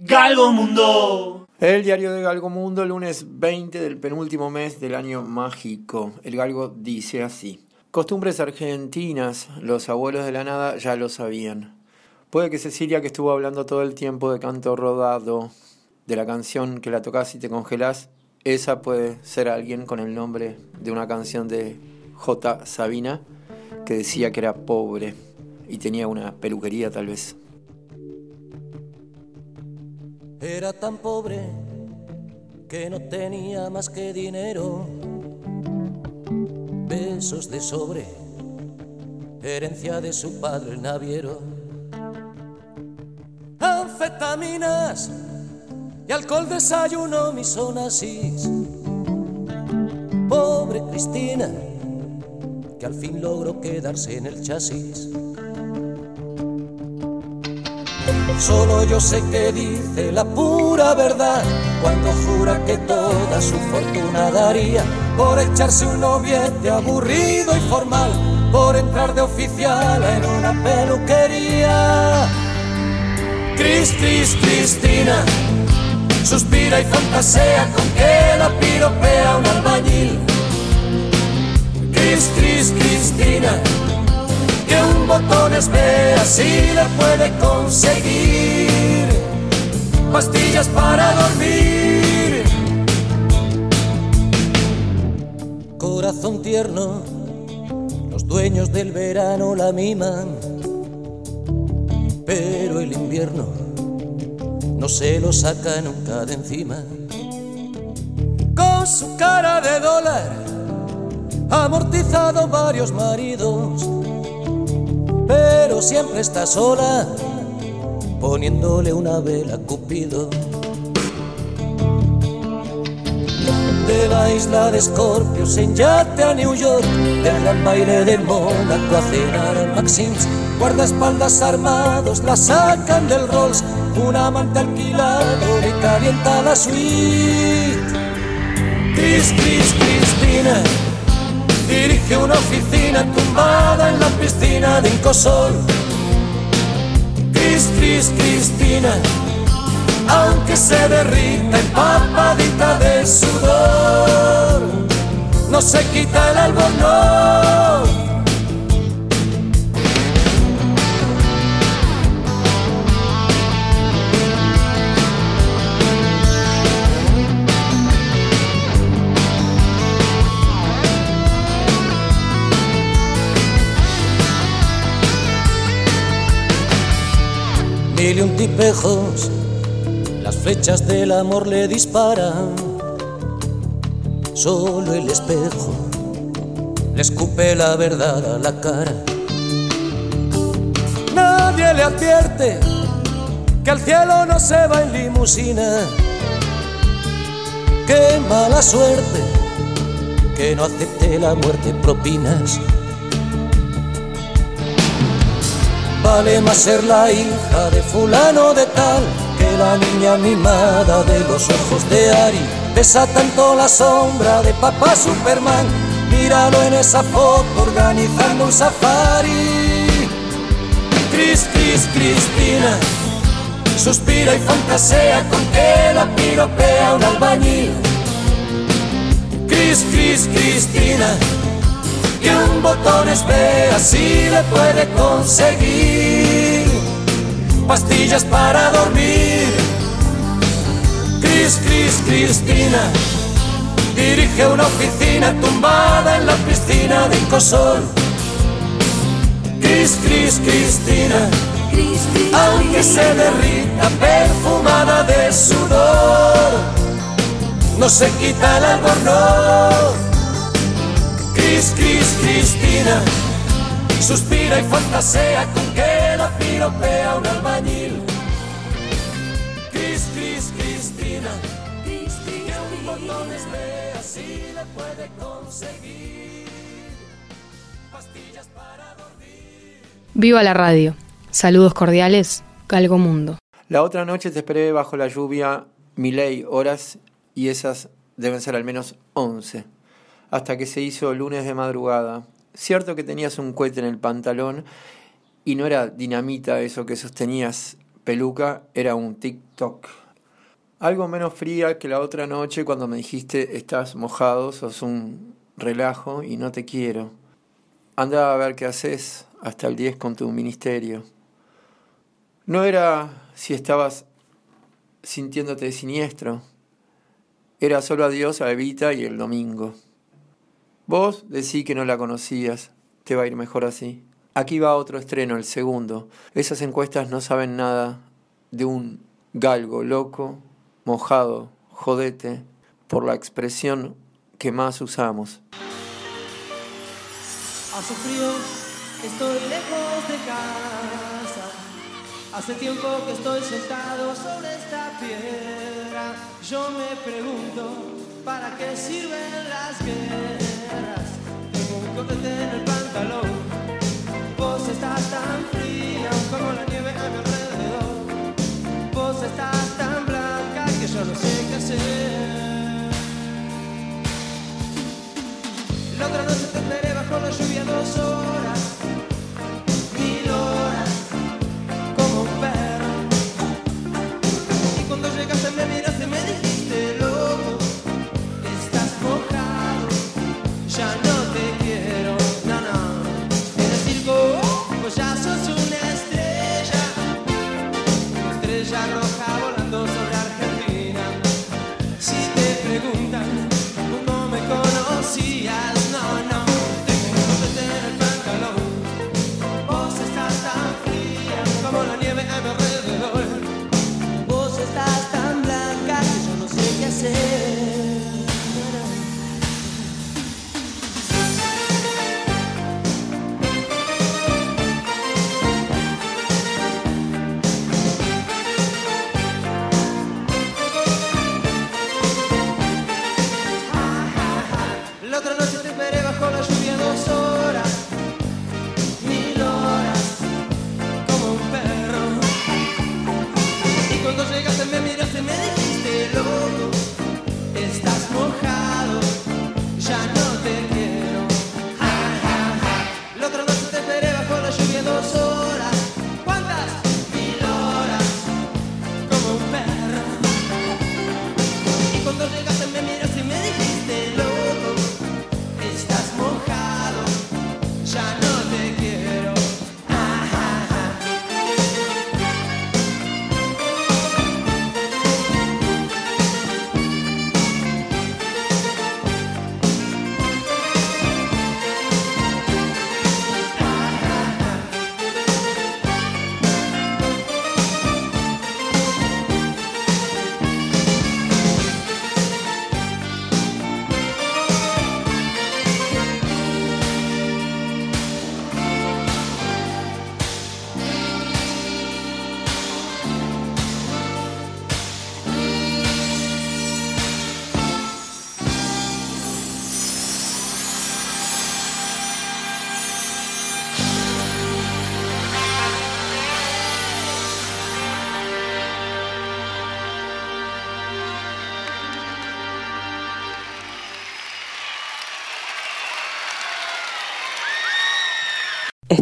Galgo Mundo. El diario de Galgo Mundo, lunes 20 del penúltimo mes del año mágico. El Galgo dice así. Costumbres argentinas, los abuelos de la nada ya lo sabían. Puede que Cecilia, que estuvo hablando todo el tiempo de canto rodado, de la canción que la tocas y te congelás, esa puede ser alguien con el nombre de una canción de J. Sabina, que decía que era pobre y tenía una peluquería tal vez. Era tan pobre que no tenía más que dinero, besos de sobre, herencia de su padre naviero, anfetaminas y alcohol desayuno mis sonasis. Pobre Cristina, que al fin logró quedarse en el chasis. Solo yo sé que dice la pura verdad cuando jura que toda su fortuna daría por echarse un noviete aburrido y formal, por entrar de oficial en una peluquería. Cris, Cris, Cristina, suspira y fantasea con que la piropea un albañil. Cris, Cris, Cristina que un botón espera si le puede conseguir pastillas para dormir. Corazón tierno, los dueños del verano la miman, pero el invierno no se lo saca nunca de encima. Con su cara de dólar, amortizado varios maridos pero siempre está sola, poniéndole una vela a Cupido. De la isla de Escorpios en yate a New York, del gran baile de Mónaco a cenar en Maxims, guardaespaldas armados la sacan del Rolls, un amante alquilado le calienta la suite. Cris, Cris, Cristina dirige una oficina tumbada en la piscina de Incosol. Cris, Cris, Cristina, aunque se derrita empapadita de sudor, no se quita el albornoz mil y un tipejos, las flechas del amor le disparan. Solo el espejo le escupe la verdad a la cara. Nadie le advierte que al cielo no se va en limusina. Qué mala suerte que no acepte la muerte propinas. Vale más ser la hija de fulano de tal que la niña mimada de los ojos de Ari. Pesa tanto la sombra de papá Superman. Míralo en esa foto organizando un safari. Cris, Cris, Cristina. Suspira y fantasea con que la piropea un albañil. Cris, Cris, Cristina que un botón espera si le puede conseguir pastillas para dormir. Cris, Cris, Cristina dirige una oficina tumbada en la piscina de Incosol. Cris, Cris, Cristina, aunque se derrita perfumada de sudor, no se quita el albornoz Cris, Cris, Cristina, suspira y fantasea con que la piropea un albañil. Cris, Cris, Cristina, que un botón espera si le puede conseguir pastillas para dormir. Viva la radio. Saludos cordiales, Galgo Mundo. La otra noche te esperé bajo la lluvia, ley horas, y esas deben ser al menos once hasta que se hizo lunes de madrugada. Cierto que tenías un cohete en el pantalón y no era dinamita eso que sostenías, peluca era un TikTok. Algo menos fría que la otra noche cuando me dijiste estás mojado, sos un relajo y no te quiero. Anda a ver qué haces hasta el 10 con tu ministerio. No era si estabas sintiéndote siniestro, era solo adiós a Evita y el domingo. Vos decí que no la conocías, te va a ir mejor así. Aquí va otro estreno, el segundo. Esas encuestas no saben nada de un galgo loco, mojado, jodete, por la expresión que más usamos. Hace frío, estoy lejos de casa. Hace tiempo que estoy sentado sobre esta piedra. Yo me pregunto, ¿para qué sirven las guerras? En el pantalón. Vos estás tan fría como la nieve a mi alrededor. Vos estás tan blanca que yo no sé qué hacer.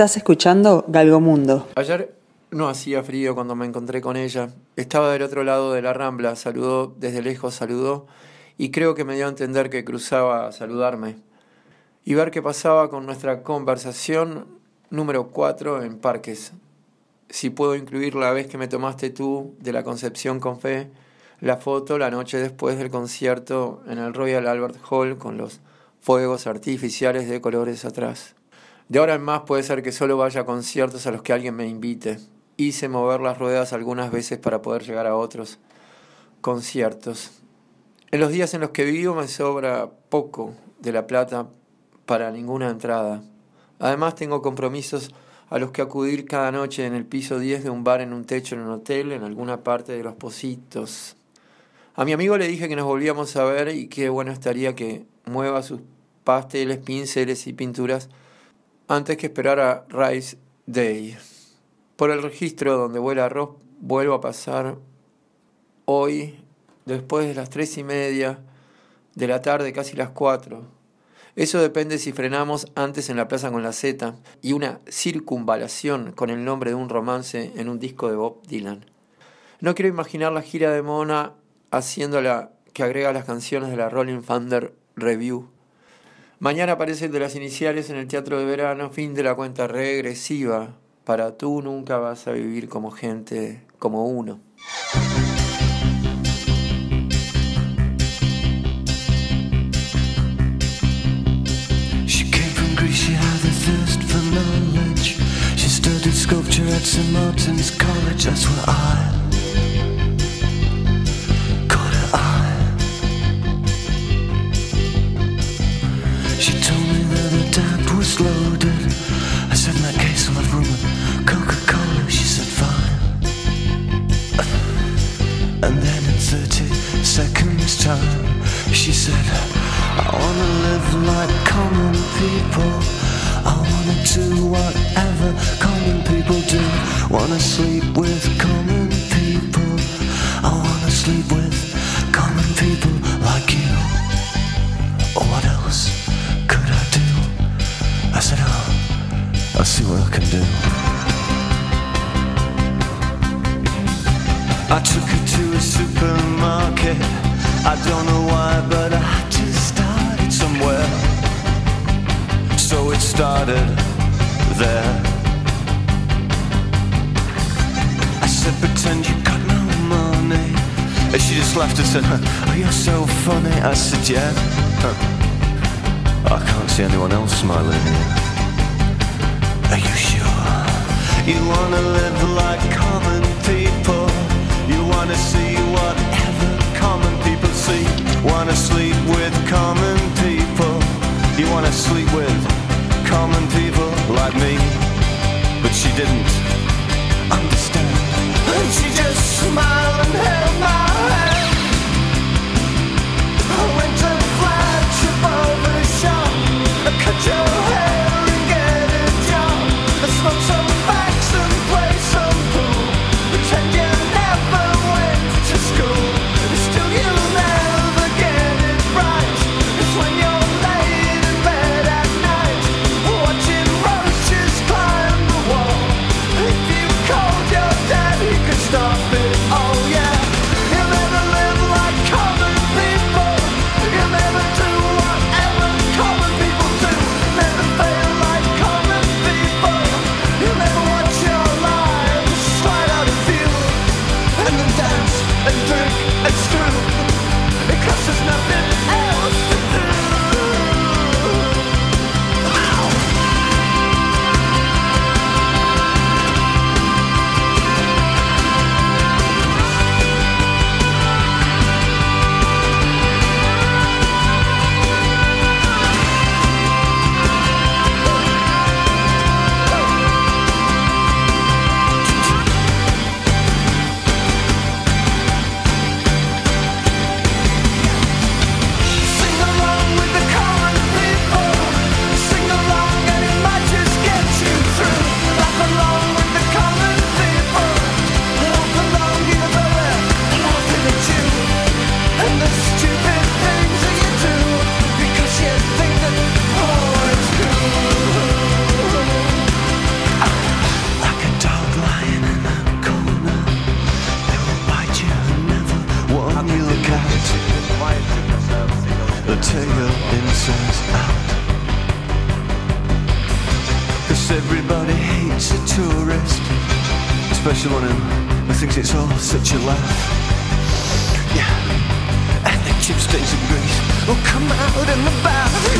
Estás escuchando Galgomundo. Ayer no hacía frío cuando me encontré con ella. Estaba del otro lado de la rambla, saludó desde lejos, saludó y creo que me dio a entender que cruzaba a saludarme. Y ver qué pasaba con nuestra conversación número 4 en Parques. Si puedo incluir la vez que me tomaste tú de la Concepción con Fe, la foto la noche después del concierto en el Royal Albert Hall con los fuegos artificiales de colores atrás. De ahora en más puede ser que solo vaya a conciertos a los que alguien me invite. Hice mover las ruedas algunas veces para poder llegar a otros conciertos. En los días en los que vivo me sobra poco de la plata para ninguna entrada. Además tengo compromisos a los que acudir cada noche en el piso 10 de un bar en un techo en un hotel en alguna parte de los Positos. A mi amigo le dije que nos volvíamos a ver y qué bueno estaría que mueva sus pasteles, pinceles y pinturas antes que esperar a Rice Day. Por el registro donde vuela arroz, vuelvo a pasar hoy, después de las tres y media de la tarde, casi las cuatro. Eso depende si frenamos antes en la plaza con la Z y una circunvalación con el nombre de un romance en un disco de Bob Dylan. No quiero imaginar la gira de Mona haciéndola que agrega las canciones de la Rolling Thunder Review. Mañana aparece el de las iniciales en el Teatro de Verano, fin de la cuenta regresiva. Para tú nunca vas a vivir como gente, como uno. Loaded. I said, in that case, I'll have rum Coca-Cola. She said, fine. And then in 30 seconds time, she said, I wanna live like common people. I wanna do whatever common people do. Wanna sleep with common people. I wanna sleep with common people I'll see what I can do. I took her to a supermarket. I don't know why, but I had to start it somewhere. So it started there. I said, pretend you got no money. And she just laughed and said, Oh, you're so funny. I said, Yeah. I can't see anyone else smiling here. Are you sure? You wanna live like common people. You wanna see whatever common people see. Wanna sleep with common people. You wanna sleep with common people like me. But she didn't understand. And she just smiled and held my Someone who running. I think it's all such a laugh. Yeah, and the chip stays in grease. Oh, come out in the bath.